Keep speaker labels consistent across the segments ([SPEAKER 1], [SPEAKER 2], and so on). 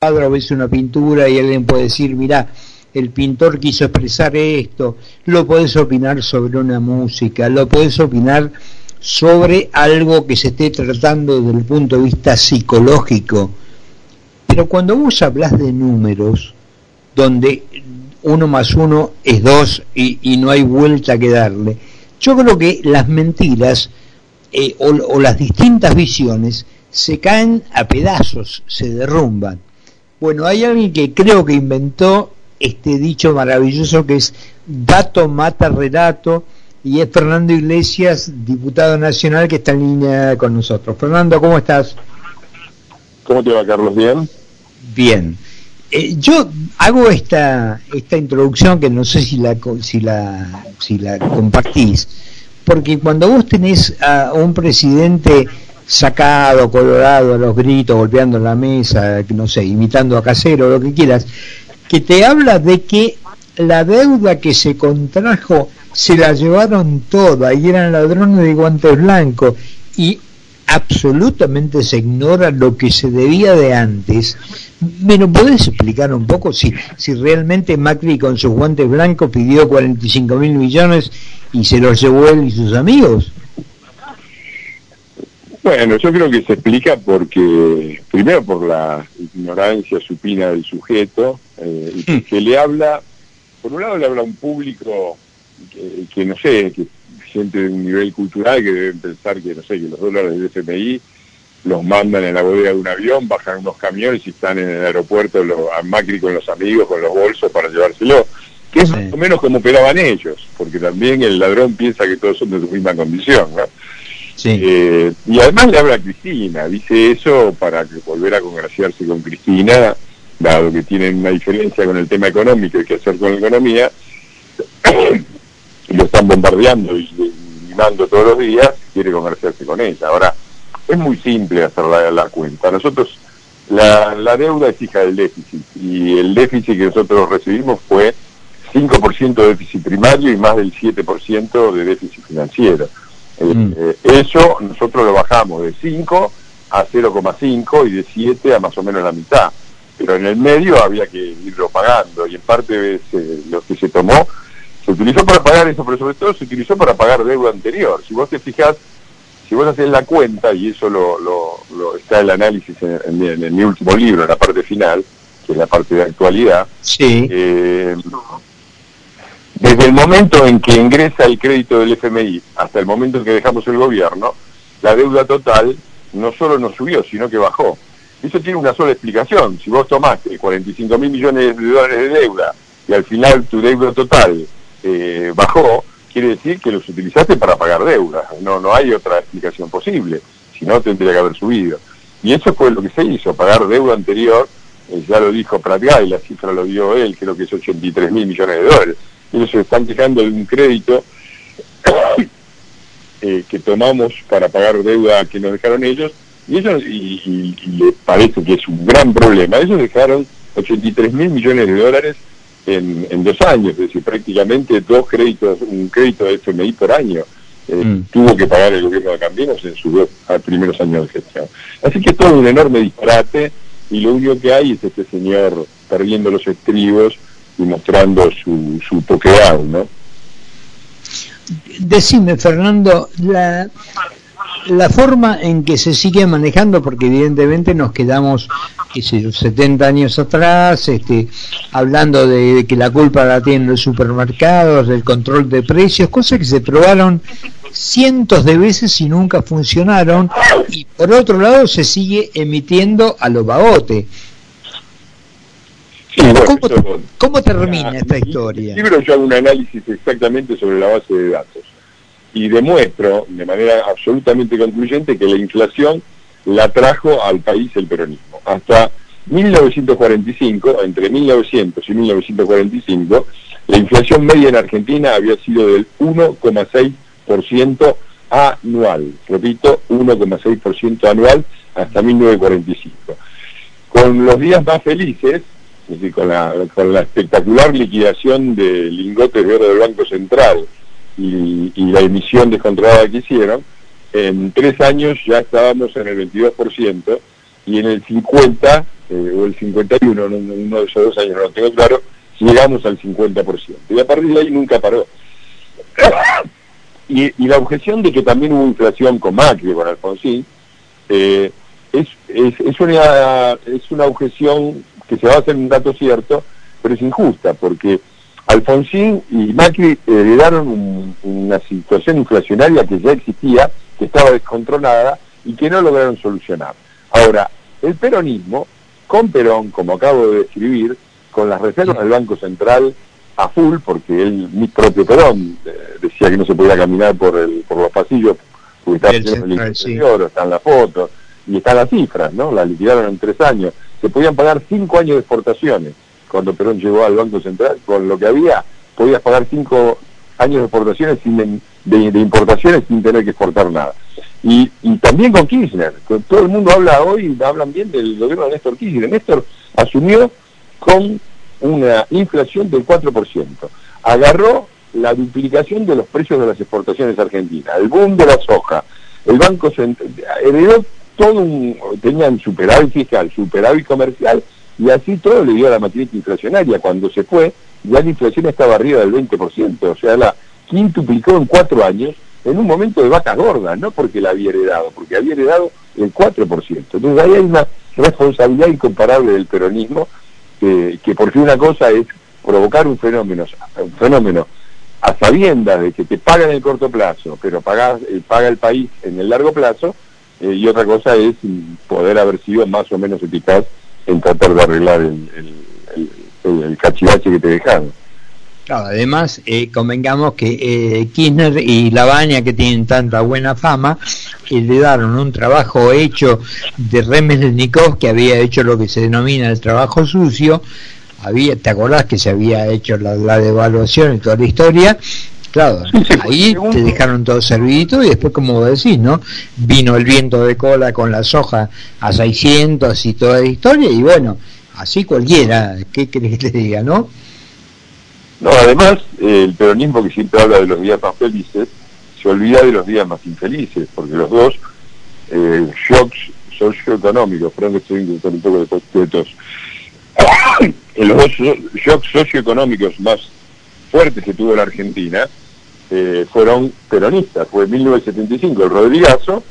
[SPEAKER 1] cuadro, ves una pintura y alguien puede decir, mira, el pintor quiso expresar esto, lo puedes opinar sobre una música, lo puedes opinar sobre algo que se esté tratando desde el punto de vista psicológico. Pero cuando vos hablas de números, donde uno más uno es dos y, no hay vuelta que darle, yo creo que las mentiras eh, o las distintas visiones se caen a pedazos, se derrumban. Bueno, hay alguien que creo que inventó este dicho maravilloso que es dato mata relato y es Fernando Iglesias, diputado nacional que está en línea con nosotros. Fernando, ¿cómo estás?
[SPEAKER 2] ¿Cómo te va, Carlos? ¿Bien?
[SPEAKER 1] Bien. Eh, yo hago esta esta introducción que no sé si la si la si la compartís porque cuando vos tenés a un presidente sacado, colorado, a los gritos, golpeando la mesa, no sé, imitando a casero, lo que quieras, que te habla de que la deuda que se contrajo se la llevaron toda y eran ladrones de guantes blancos y absolutamente se ignora lo que se debía de antes. ¿Me lo podés explicar un poco si, si realmente Macri con sus guantes blancos pidió 45 mil millones y se los llevó él y sus amigos?
[SPEAKER 2] Bueno, yo creo que se explica porque, primero por la ignorancia supina del sujeto, eh, y que le habla, por un lado le habla a un público que, no sé, que gente de un nivel cultural que deben pensar que, no sé, que los dólares del FMI los mandan en la bodega de un avión, bajan unos camiones y están en el aeropuerto los, a Macri con los amigos, con los bolsos para llevárselo. Que es más o menos como operaban ellos, porque también el ladrón piensa que todos son de su misma condición, ¿no? Eh, y además le habla a Cristina, dice eso para que volver a congraciarse con Cristina, dado que tienen una diferencia con el tema económico y que hacer con la economía, y lo están bombardeando y, mimando todos los días, quiere congraciarse con ella. Ahora, es muy simple hacer la, cuenta. Nosotros, la, la deuda es hija del déficit, y el déficit que nosotros recibimos fue 5% de déficit primario y más del 7% de déficit financiero. Eh, mm. eh, eso nosotros lo bajamos de 5 a 0,5 y de 7 a más o menos la mitad. Pero en el medio había que irlo pagando y en parte lo que se tomó se utilizó para pagar eso, pero sobre todo se utilizó para pagar deuda anterior. Si vos te fijas, si vos haces la cuenta, y eso lo, lo, está el análisis en, mi último libro, en la parte final, que es la parte de actualidad,
[SPEAKER 1] sí.
[SPEAKER 2] Eh, desde el momento en que ingresa el crédito del FMI hasta el momento en que dejamos el gobierno, la deuda total no solo no subió, sino que bajó. Eso tiene una sola explicación. Si vos tomaste 45 mil millones de dólares de deuda y al final tu deuda total eh, bajó, quiere decir que los utilizaste para pagar deuda. No, no hay otra explicación posible. Si no, tendría que haber subido. Y eso fue lo que se hizo, pagar deuda anterior, eh, ya lo dijo Prat y la cifra lo dio él, creo que es 83 mil millones de dólares ellos se están quejando de un crédito eh, que tomamos para pagar deuda que nos dejaron ellos, y ellos, y, les parece que es un gran problema, ellos dejaron 83 mil millones de dólares en, dos años, es decir, prácticamente dos créditos, un crédito de FMI por año. Eh, mm. tuvo que pagar el gobierno de Cambiemos en sus dos primeros años de gestión. Así que todo un enorme disparate y lo único que hay es este señor perdiendo los estribos y mostrando su, su ¿no?
[SPEAKER 1] Decime, Fernando, la, la forma en que se sigue manejando, porque evidentemente nos quedamos qué sé 70 años atrás, este, hablando de, que la culpa la tienen los supermercados, del control de precios, cosas que se probaron cientos de veces y nunca funcionaron, y por otro lado se sigue emitiendo a los bagote. ¿Cómo, termina esta historia?
[SPEAKER 2] En el libro yo hago un análisis exactamente sobre la base de datos y demuestro de manera absolutamente concluyente que la inflación la trajo al país el peronismo. Hasta 1945, entre 1900 y 1945, la inflación media en Argentina había sido del 1,6% anual. Repito, 1,6% anual hasta 1945. Con los días más felices, es decir, con la, con la espectacular liquidación de lingotes de oro del Banco Central y, la emisión descontrolada que hicieron, en tres años ya estábamos en el 22% y en el 50 eh, o el 51, uno de esos dos años no lo tengo claro, llegamos al 50%. Y a partir de ahí nunca paró. y, la objeción de que también hubo inflación con Macri, con Alfonsín, eh, es, es, una, es una objeción que se va a hacer un dato cierto, pero es injusta, porque Alfonsín y Macri heredaron una situación inflacionaria que ya existía, que estaba descontrolada y que no lograron solucionar. Ahora, el peronismo, con Perón, como acabo de describir, con las reservas del Banco Central a full, porque él, mi propio Perón, eh, decía que no se podía caminar por, el, por los pasillos, porque estaba en el interior, están las fotos, y están las cifras, ¿no? La liquidaron en tres años. Se podían pagar cinco años de exportaciones. Cuando Perón llegó al Banco Central, con lo que había, podías pagar cinco años de exportaciones sin, de, importaciones sin tener que exportar nada. Y, también con Kirchner. Todo el mundo habla hoy, hablan bien del gobierno de Néstor Kirchner. Néstor asumió con una inflación del 4%. Agarró la duplicación de los precios de las exportaciones argentinas, el boom de la soja, el Banco Central, heredó todo un, tenían superávit fiscal, superávit comercial, y así todo le dio a la matriz inflacionaria. Cuando se fue, ya la inflación estaba arriba del 20%, o sea, la quintuplicó en cuatro años en un momento de vaca gorda, no porque la había heredado, porque había heredado el 4%. Entonces ahí hay una responsabilidad incomparable del peronismo, que, que por fin una cosa es provocar un fenómeno, un fenómeno a sabiendas de que te pagan en el corto plazo, pero eh, paga el país en el largo plazo, eh, y otra cosa es poder haber sido más o menos eficaz en tratar de arreglar el, el, cachivache que te dejaron.
[SPEAKER 1] Además, eh, convengamos que eh, Kirchner y Lavagna, que tienen tanta buena fama, que le daron un trabajo hecho de Remelnikov, que había hecho lo que se denomina el trabajo sucio, había, ¿te acordás que se había hecho la, la devaluación y toda la historia? Claro, ahí te dejaron todo servidito y después, como decís, ¿no? Vino el viento de cola con la soja a 600 y toda la historia y bueno, así cualquiera, ¿qué crees que te diga, no?
[SPEAKER 2] No, además, el peronismo que siempre habla de los días más felices, se olvida de los días más infelices, porque los dos eh, shocks socioeconómicos, que estoy un poco de, tos, los dos shocks socioeconómicos más fuertes que tuvo la Argentina eh, fueron peronistas. Fue en 1975 el Rodrigazo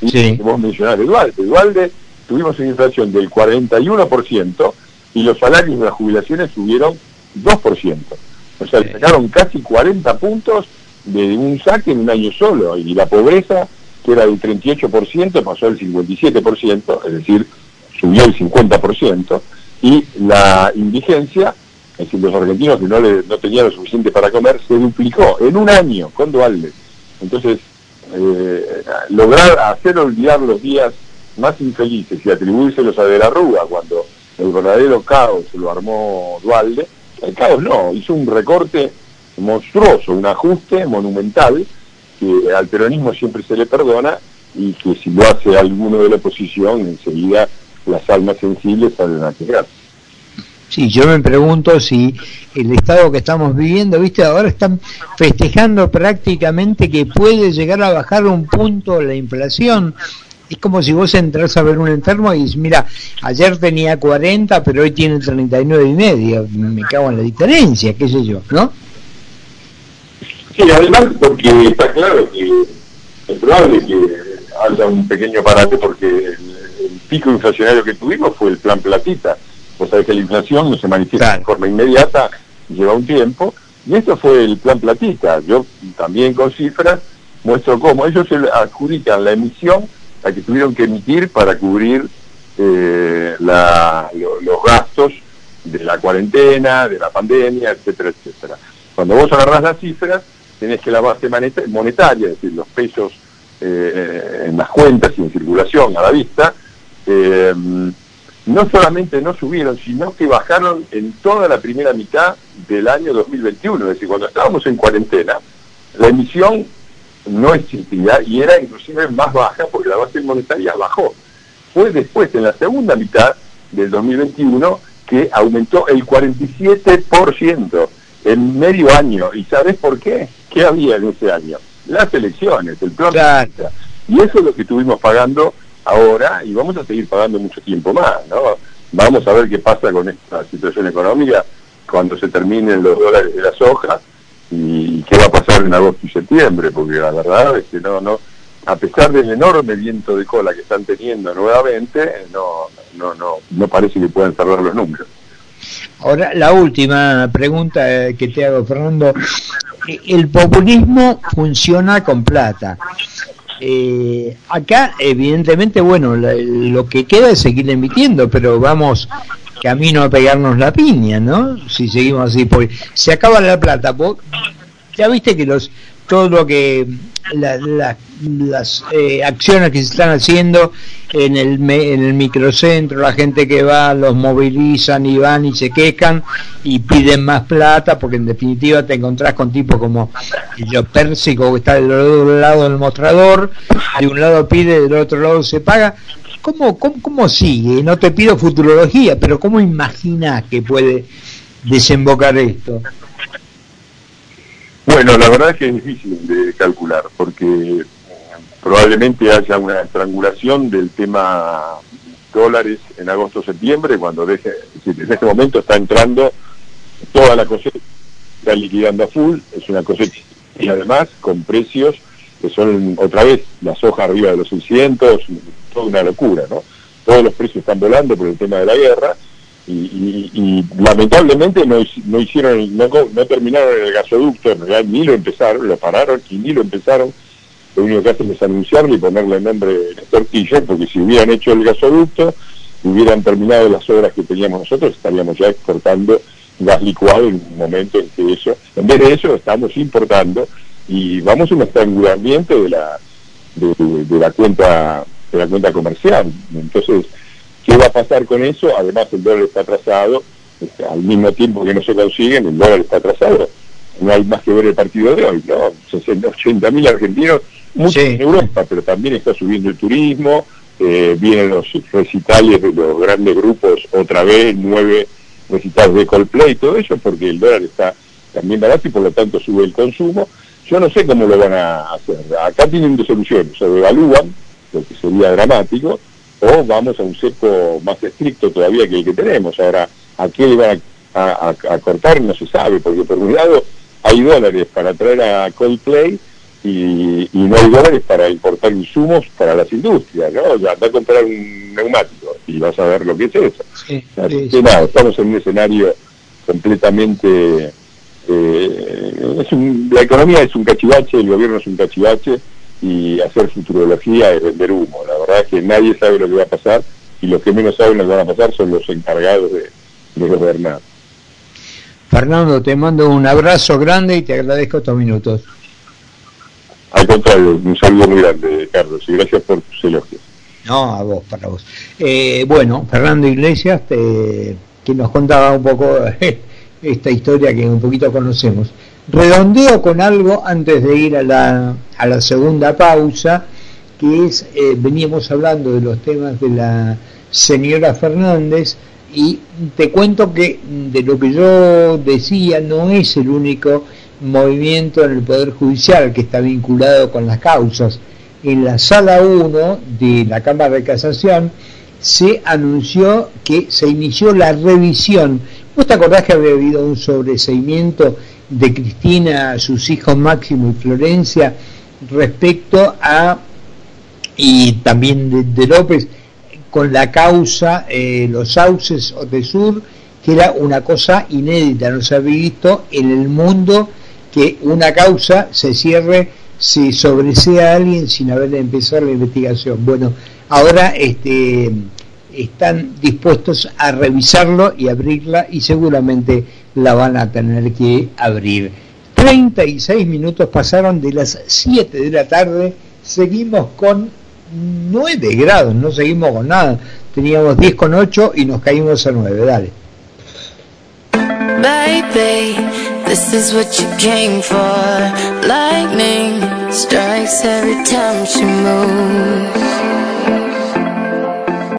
[SPEAKER 2] y sí. vos mencionás Eduardo. Dualde tuvimos una inflación del 41% y los salarios de las jubilaciones subieron 2%. O sea, sacaron casi 40 puntos de un saque en un año solo y la pobreza, que era del 38%, pasó al 57%, es decir, subió el 50%, y la indigencia los argentinos que no, le, no tenían lo suficiente para comer, se duplicó en un año con Dualde. Entonces, eh, lograr hacer olvidar los días más infelices y atribuírselos a De la Rúa cuando el verdadero caos lo armó Dualde, el caos no, hizo un recorte monstruoso, un ajuste monumental que al peronismo siempre se le perdona y que si lo hace alguno de la oposición, enseguida las almas sensibles salen a quejarse.
[SPEAKER 1] Sí, yo me pregunto si el estado que estamos viviendo, viste, ahora están festejando prácticamente que puede llegar a bajar un punto la inflación. Es como si vos entras a ver un enfermo y dices, mira, ayer tenía 40, pero hoy tiene 39 y medio. Me cago en la diferencia, qué sé yo, ¿no?
[SPEAKER 2] Sí, además porque está claro que es probable que haya un pequeño parate porque el pico inflacionario que tuvimos fue el plan platita Vos sabés que la inflación no se manifiesta de forma inmediata, lleva un tiempo, y esto fue el plan platista. Yo también con cifras muestro cómo ellos se adjudican la emisión a que tuvieron que emitir para cubrir eh, los gastos de la cuarentena, de la pandemia, etcétera, etcétera. Cuando vos agarrás las cifras, tenés que la base monetaria, es decir, los pesos eh, en las cuentas y en circulación a la vista, eh, no solamente no subieron, sino que bajaron en toda la primera mitad del año 2021. Es decir, cuando estábamos en cuarentena, la emisión no existía y era inclusive más baja porque la base monetaria bajó. Fue después, en la segunda mitad del 2021, que aumentó el 47% en medio año. ¿Y sabes por qué? ¿Qué había en ese año? Las elecciones, el plan. Y eso es lo que estuvimos pagando ahora y vamos a seguir pagando mucho tiempo más, ¿no? vamos a ver qué pasa con esta situación económica cuando se terminen los dólares de la soja y qué va a pasar en agosto y septiembre, porque la verdad es que no, no, a pesar del enorme viento de cola que están teniendo nuevamente, no, no, no, no parece que puedan cerrar los números.
[SPEAKER 1] Ahora, la última pregunta eh, que te hago, Fernando. El populismo funciona con plata. Eh, acá, evidentemente, bueno, lo que queda es seguir emitiendo, pero vamos camino a pegarnos la piña, ¿no? Si seguimos así, porque se acaba la plata. Ya viste que los todo lo que las eh, acciones que se están haciendo en el, en el microcentro, la gente que va, los movilizan y van y se quejan y piden más plata, porque en definitiva te encontrás con tipos como yo Pérsico que está del otro lado del mostrador, de un lado pide, del otro lado se paga. ¿Cómo, cómo, cómo sigue? No te pido futurología, pero ¿cómo imaginas que puede desembocar esto?
[SPEAKER 2] Bueno, la verdad es que es difícil de calcular, porque eh, probablemente haya una estrangulación del tema dólares en agosto-septiembre, cuando deje, en este momento está entrando toda la cosecha, está liquidando a full, es una cosecha, y además con precios que son otra vez la soja arriba de los 600, toda una locura, ¿no? Todos los precios están volando por el tema de la guerra, y, lamentablemente no, no hicieron, no, terminaron el gasoducto, en realidad ni lo empezaron, lo pararon y ni lo empezaron. Lo único que hacen es anunciarlo y ponerle el nombre de tortilla, porque si hubieran hecho el gasoducto, hubieran terminado las obras que teníamos nosotros, estaríamos ya exportando gas licuado en un momento en que eso, en vez de eso estamos importando y vamos a un estrangulamiento de la de la cuenta de la cuenta comercial. Entonces, ¿Qué va a pasar con eso? Además, el dólar está atrasado, este, al mismo tiempo que no se consiguen, el dólar está atrasado. No hay más que ver el partido de hoy, ¿no? 60, 80 mil argentinos, muchos en Europa, pero también está subiendo el turismo, eh, vienen los recitales de los grandes grupos, otra vez, nueve recitales de Coldplay, todo eso, porque el dólar está también barato y por lo tanto sube el consumo. Yo no sé cómo lo van a hacer. Acá tienen dos soluciones, se devalúan, lo que sería dramático, o vamos a un cepo más estricto todavía que el que tenemos. Ahora, ¿a qué le van a, cortar? No se sabe, porque por un lado hay dólares para traer a Coldplay y, no hay dólares para importar insumos para las industrias, ¿no? Ya anda a comprar un neumático y vas a ver lo que es eso. Sí, estamos en un escenario completamente... Eh, la economía es un cachivache, el gobierno es un cachivache, y hacer futurología es vender humo. La verdad es que nadie sabe lo que va a pasar y los que menos saben lo que van a pasar son los encargados de, gobernar.
[SPEAKER 1] Fernando, te mando un abrazo grande y te agradezco estos minutos.
[SPEAKER 2] Al contrario, un saludo muy grande, Carlos, y gracias por tus elogios.
[SPEAKER 1] No, a vos, para vos. Eh, bueno, Fernando Iglesias, que nos contaba un poco esta historia que un poquito conocemos. Redondeo con algo antes de ir a la, a la segunda pausa, que es, eh, veníamos hablando de los temas de la señora Fernández y te cuento que de lo que yo decía no es el único movimiento en el Poder Judicial que está vinculado con las causas. En la sala 1 de la Cámara de Casación se anunció que se inició la revisión. ¿Vos te acordás que había habido un sobreseimiento de Cristina, sus hijos Máximo y Florencia, respecto a, y también de, López, con la causa eh, Los Sauces de Sur, que era una cosa inédita, no se había visto en el mundo que una causa se cierre si sobresea a alguien sin haber empezado la investigación. Bueno, ahora este, están dispuestos a revisarlo y abrirla y seguramente la van a tener que abrir. 36 minutos pasaron de las 7 de la tarde, seguimos con 9 grados, no seguimos con nada. Teníamos 10 con 8 y nos caímos a 9, dale. Baby, this is what you came for. Lightning strikes every time she moves.